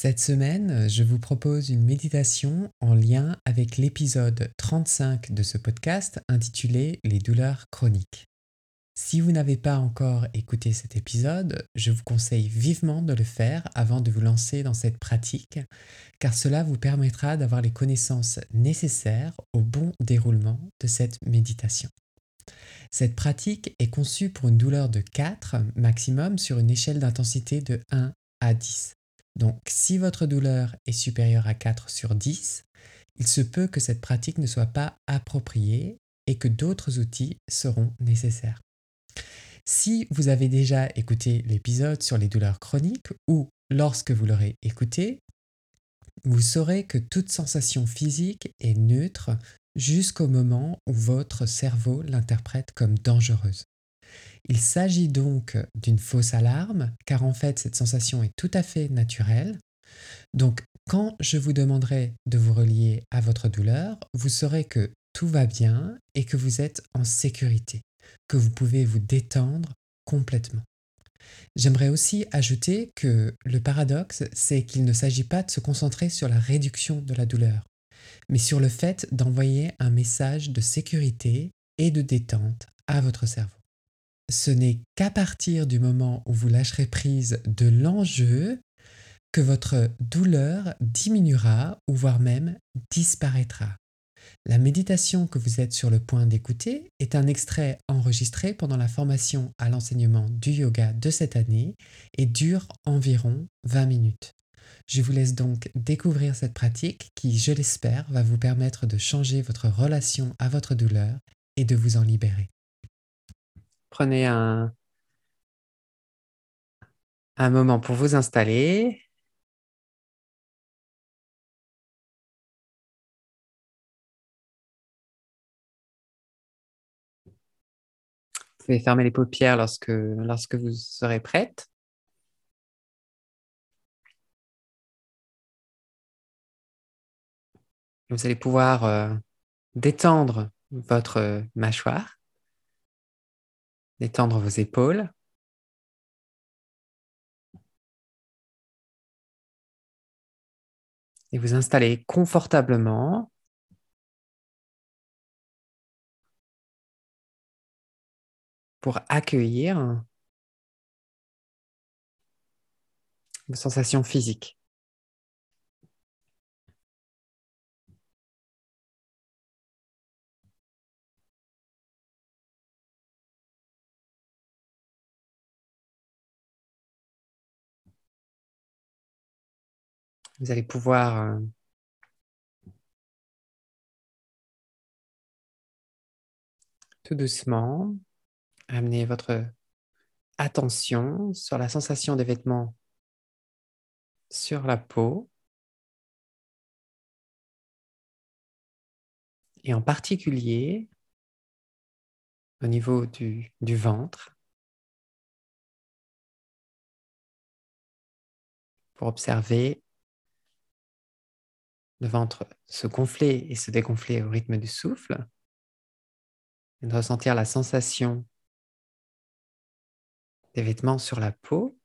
Cette semaine, je vous propose une méditation en lien avec l'épisode 35 de ce podcast intitulé Les douleurs chroniques. Si vous n'avez pas encore écouté cet épisode, je vous conseille vivement de le faire avant de vous lancer dans cette pratique, car cela vous permettra d'avoir les connaissances nécessaires au bon déroulement de cette méditation. Cette pratique est conçue pour une douleur de 4 maximum sur une échelle d'intensité de 1 à 10. Donc si votre douleur est supérieure à 4 sur 10, il se peut que cette pratique ne soit pas appropriée et que d'autres outils seront nécessaires. Si vous avez déjà écouté l'épisode sur les douleurs chroniques ou lorsque vous l'aurez écouté, vous saurez que toute sensation physique est neutre jusqu'au moment où votre cerveau l'interprète comme dangereuse. Il s'agit donc d'une fausse alarme, car en fait cette sensation est tout à fait naturelle. Donc quand je vous demanderai de vous relier à votre douleur, vous saurez que tout va bien et que vous êtes en sécurité, que vous pouvez vous détendre complètement. J'aimerais aussi ajouter que le paradoxe, c'est qu'il ne s'agit pas de se concentrer sur la réduction de la douleur, mais sur le fait d'envoyer un message de sécurité et de détente à votre cerveau ce n'est qu'à partir du moment où vous lâcherez prise de l'enjeu que votre douleur diminuera ou voire même disparaîtra. La méditation que vous êtes sur le point d'écouter est un extrait enregistré pendant la formation à l'enseignement du yoga de cette année et dure environ 20 minutes. Je vous laisse donc découvrir cette pratique qui, je l'espère, va vous permettre de changer votre relation à votre douleur et de vous en libérer. Prenez un, moment pour vous installer. Vous pouvez fermer les paupières lorsque, lorsque vous serez prête. Vous allez pouvoir euh, détendre votre mâchoire détendre vos épaules. Et vous installer confortablement pour accueillir vos sensations physiques. Vous allez pouvoir euh, tout doucement amener votre attention sur la sensation des vêtements sur la peau. Et en particulier au niveau du, du ventre pour observer le ventre se gonfler et se dégonfler au rythme du souffle, et de ressentir la sensation des vêtements sur la peau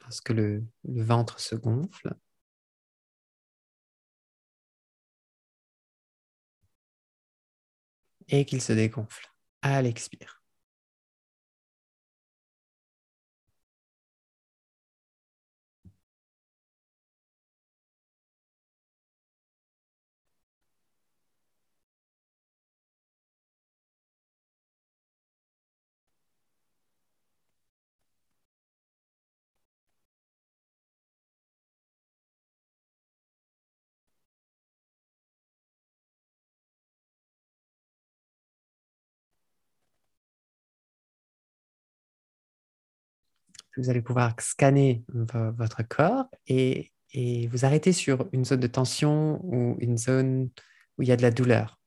lorsque le, le ventre se gonfle. et qu'il se dégonfle à l'expire. Vous allez pouvoir scanner votre corps et, vous arrêter sur une zone de tension ou une zone où il y a de la douleur.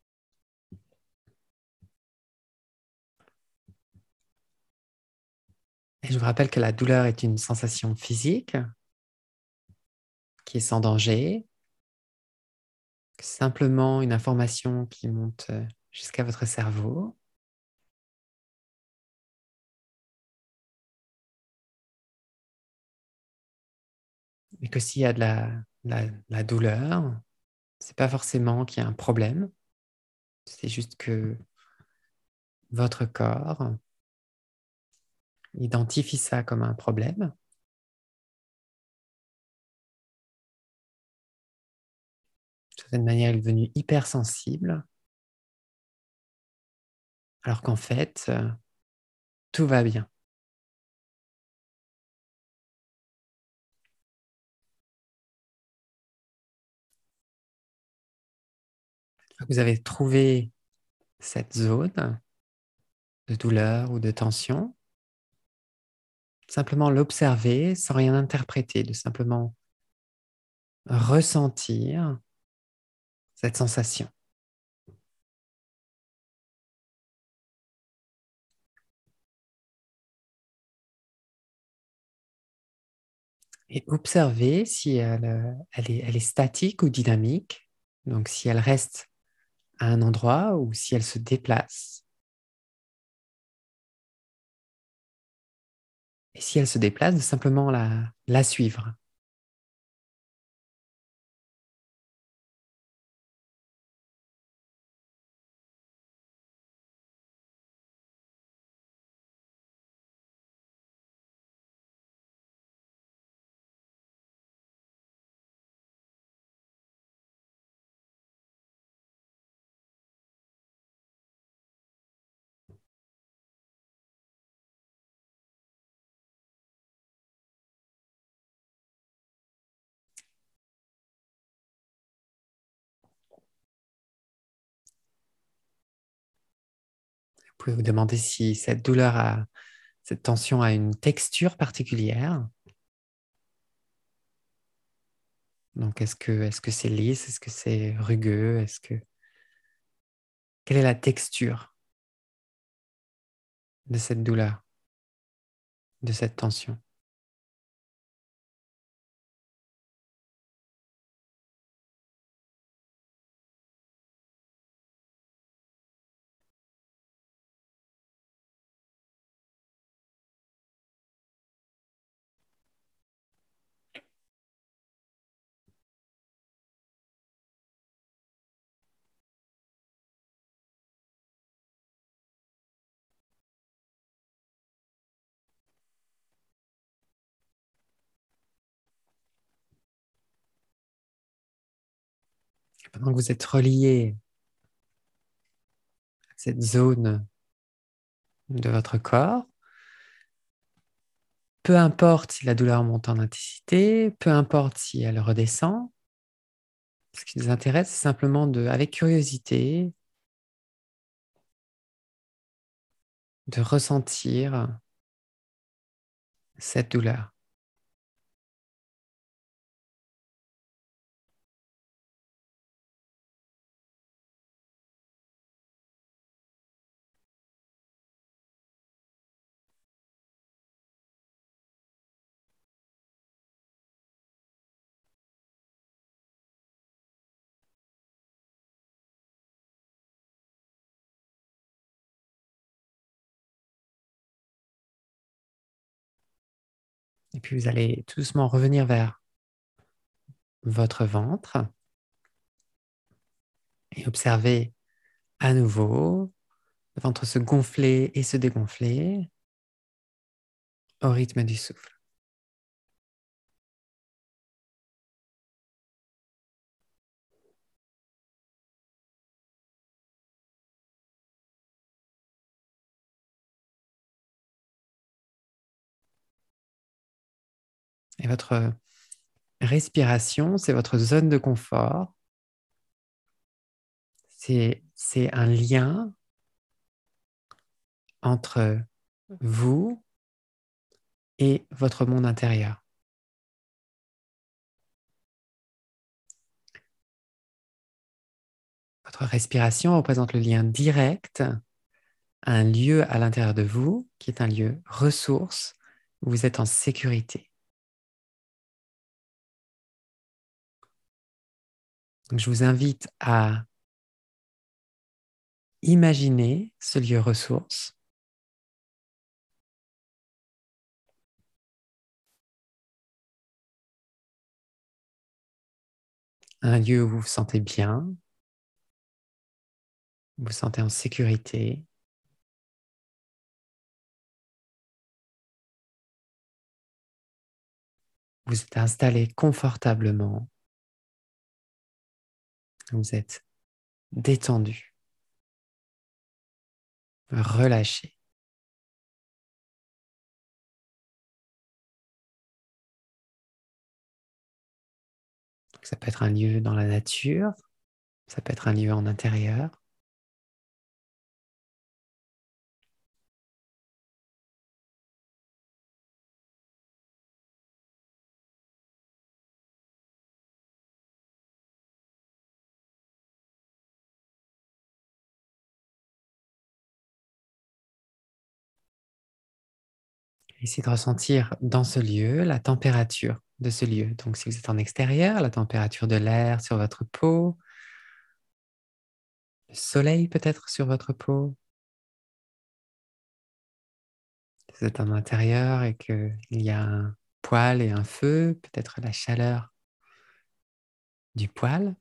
Et je vous rappelle que la douleur est une sensation physique qui est sans danger, simplement une information qui monte euh, jusqu'à votre cerveau. Et que s'il y a de la, la, la douleur, c'est pas forcément qu'il y a un problème, c'est juste que votre corps identifie ça comme un problème. De certaine manière, il est devenu hypersensible, alors qu'en fait, euh, tout va bien. Vous avez trouvé cette zone de douleur ou de tension. Simplement l'observer sans rien interpréter, de simplement ressentir cette sensation. Et observer si elle, elle, est, statique ou dynamique. Donc si elle reste à un endroit ou si elle se déplace. Et si elle se déplace, de simplement la, la suivre. Pouvez vous demander si cette douleur cette tension a une texture particulière? Donc, est-ce que est-ce que c'est lisse? Est-ce que c'est rugueux? Est-ce que quelle est la texture de cette douleur, de cette tension? Pendant que vous êtes relié à cette zone de votre corps, peu importe si la douleur monte en intensité, peu importe si elle redescend, ce qui nous intéresse, c'est simplement de, avec curiosité, de ressentir cette douleur. Et puis vous allez tout doucement revenir vers votre ventre et observer à nouveau le ventre se gonfler et se dégonfler au rythme du souffle. Votre respiration, c'est votre zone de confort. C'est un lien entre vous et votre monde intérieur. Votre respiration représente le lien direct à un lieu à l'intérieur de vous qui est un lieu ressource où vous êtes en sécurité. Je vous invite à imaginer ce lieu ressource. Un lieu où vous vous sentez bien, vous vous sentez en sécurité. Vous êtes installé confortablement. Vous êtes détendu, relâché. Ça peut être un lieu dans la nature, ça peut être un lieu en intérieur. Essayez de ressentir dans ce lieu la température de ce lieu. Donc si vous êtes en extérieur, la température de l'air sur votre peau, le soleil peut-être sur votre peau. Si vous êtes en intérieur et qu'il y a un poêle et un feu, peut-être la chaleur du poêle.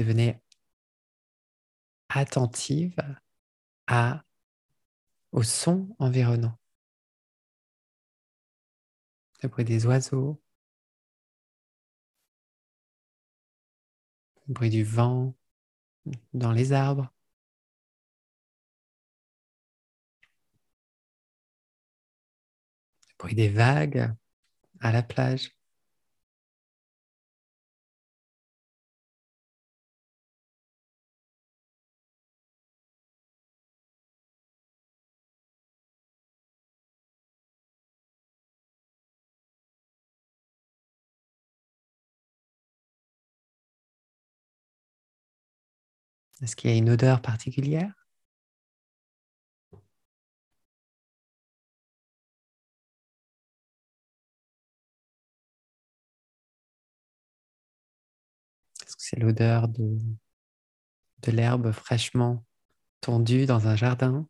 Devenez attentive à, au son environnant. Le bruit des oiseaux, le bruit du vent dans les arbres. Le bruit des vagues à la plage. Est-ce qu'il y a une odeur particulière? Est-ce que c'est l'odeur de, de l'herbe fraîchement tondue dans un jardin?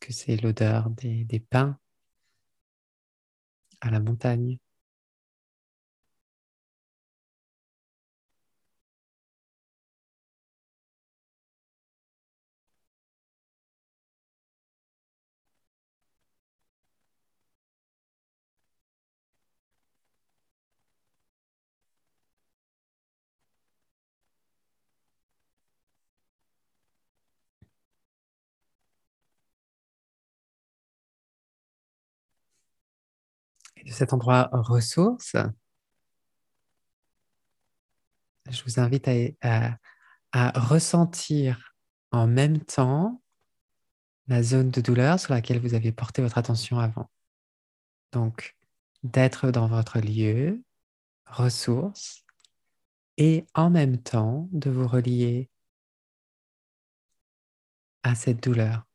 Que c'est l'odeur des pins à la montagne cet endroit ressource, je vous invite à, ressentir en même temps la zone de douleur sur laquelle vous avez porté votre attention avant. Donc, d'être dans votre lieu, ressource, et en même temps de vous relier à cette douleur.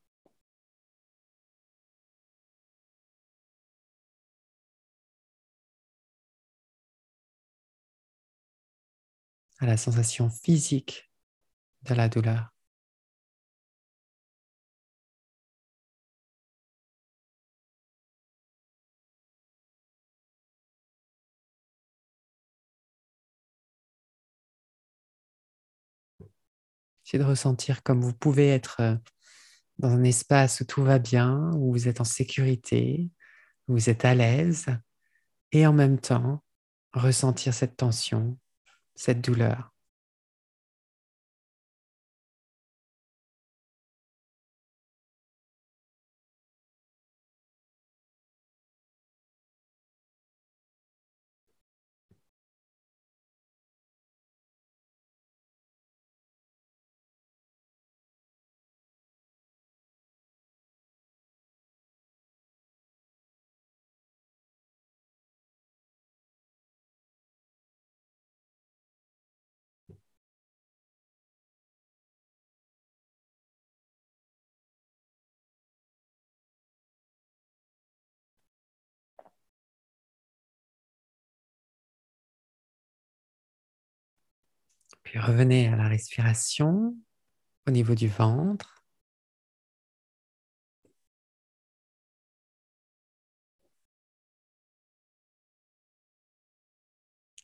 À la sensation physique de la douleur. Essayez de ressentir comme vous pouvez être euh, dans un espace où tout va bien, où vous êtes en sécurité, où vous êtes à l'aise, et en même temps ressentir cette tension cette douleur. Revenez à la respiration au niveau du ventre.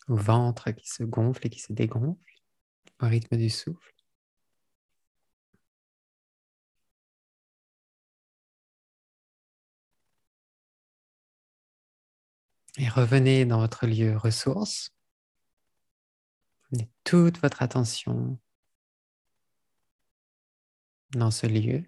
Au ventre qui se gonfle et qui se dégonfle au rythme du souffle. Et revenez dans votre lieu ressource. Toute votre attention dans ce lieu.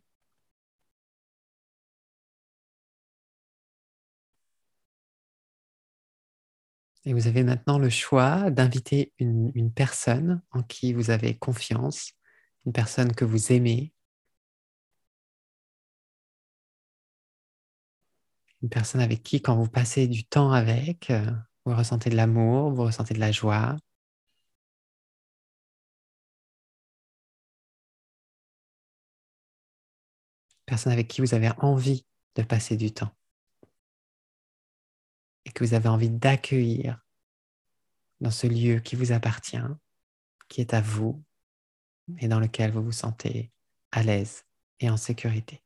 Et vous avez maintenant le choix d'inviter une, une, personne en qui vous avez confiance, une personne que vous aimez, une personne avec qui, quand vous passez du temps avec, euh, vous ressentez de l'amour, vous ressentez de la joie. Personne avec qui vous avez envie de passer du temps et que vous avez envie d'accueillir dans ce lieu qui vous appartient, qui est à vous et dans lequel vous vous sentez à l'aise et en sécurité.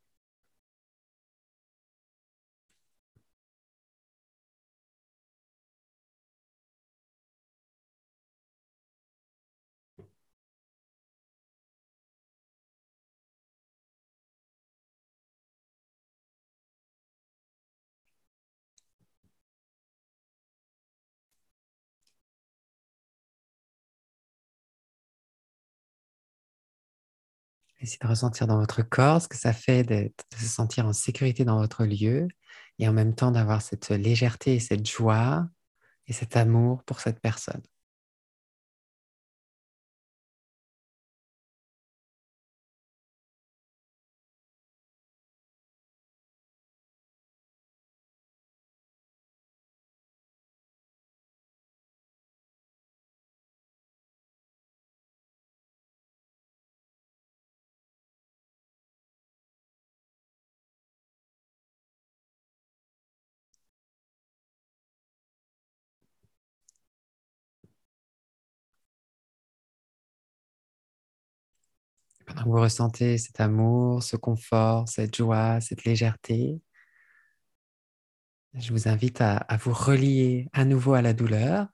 Essayez de ressentir dans votre corps ce que ça fait de, se sentir en sécurité dans votre lieu et en même temps d'avoir cette légèreté et cette joie et cet amour pour cette personne. Vous ressentez cet amour, ce confort, cette joie, cette légèreté, je vous invite à, vous relier à nouveau à la douleur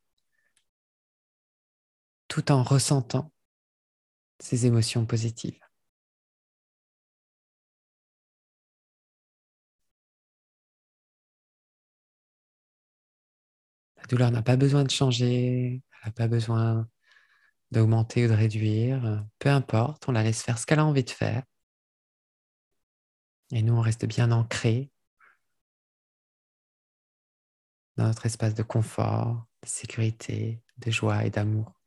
tout en ressentant ces émotions positives. La douleur n'a pas besoin de changer, elle n'a pas besoin d'augmenter ou de réduire, peu importe, on la laisse faire ce qu'elle a envie de faire. Et nous, on reste bien ancré dans notre espace de confort, de sécurité, de joie et d'amour.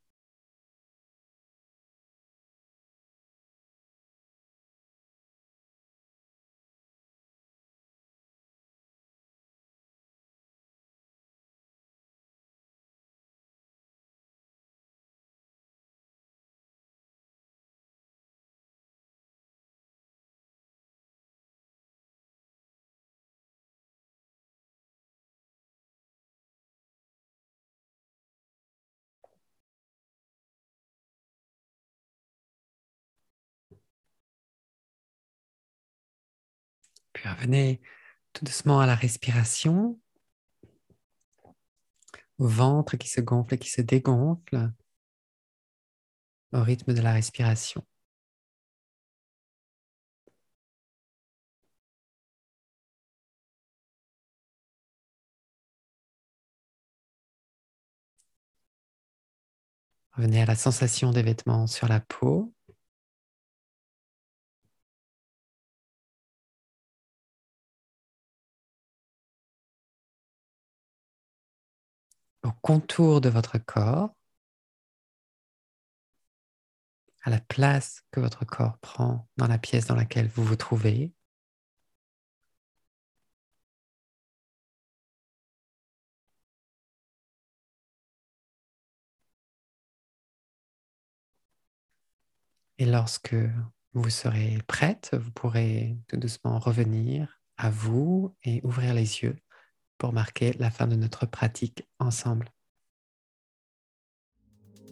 Puis revenez tout doucement à la respiration, au ventre qui se gonfle et qui se dégonfle, au rythme de la respiration. Revenez à la sensation des vêtements sur la peau. Contour de votre corps, à la place que votre corps prend dans la pièce dans laquelle vous vous trouvez. Et lorsque vous serez prête, vous pourrez tout doucement revenir à vous et ouvrir les yeux pour marquer la fin de notre pratique ensemble.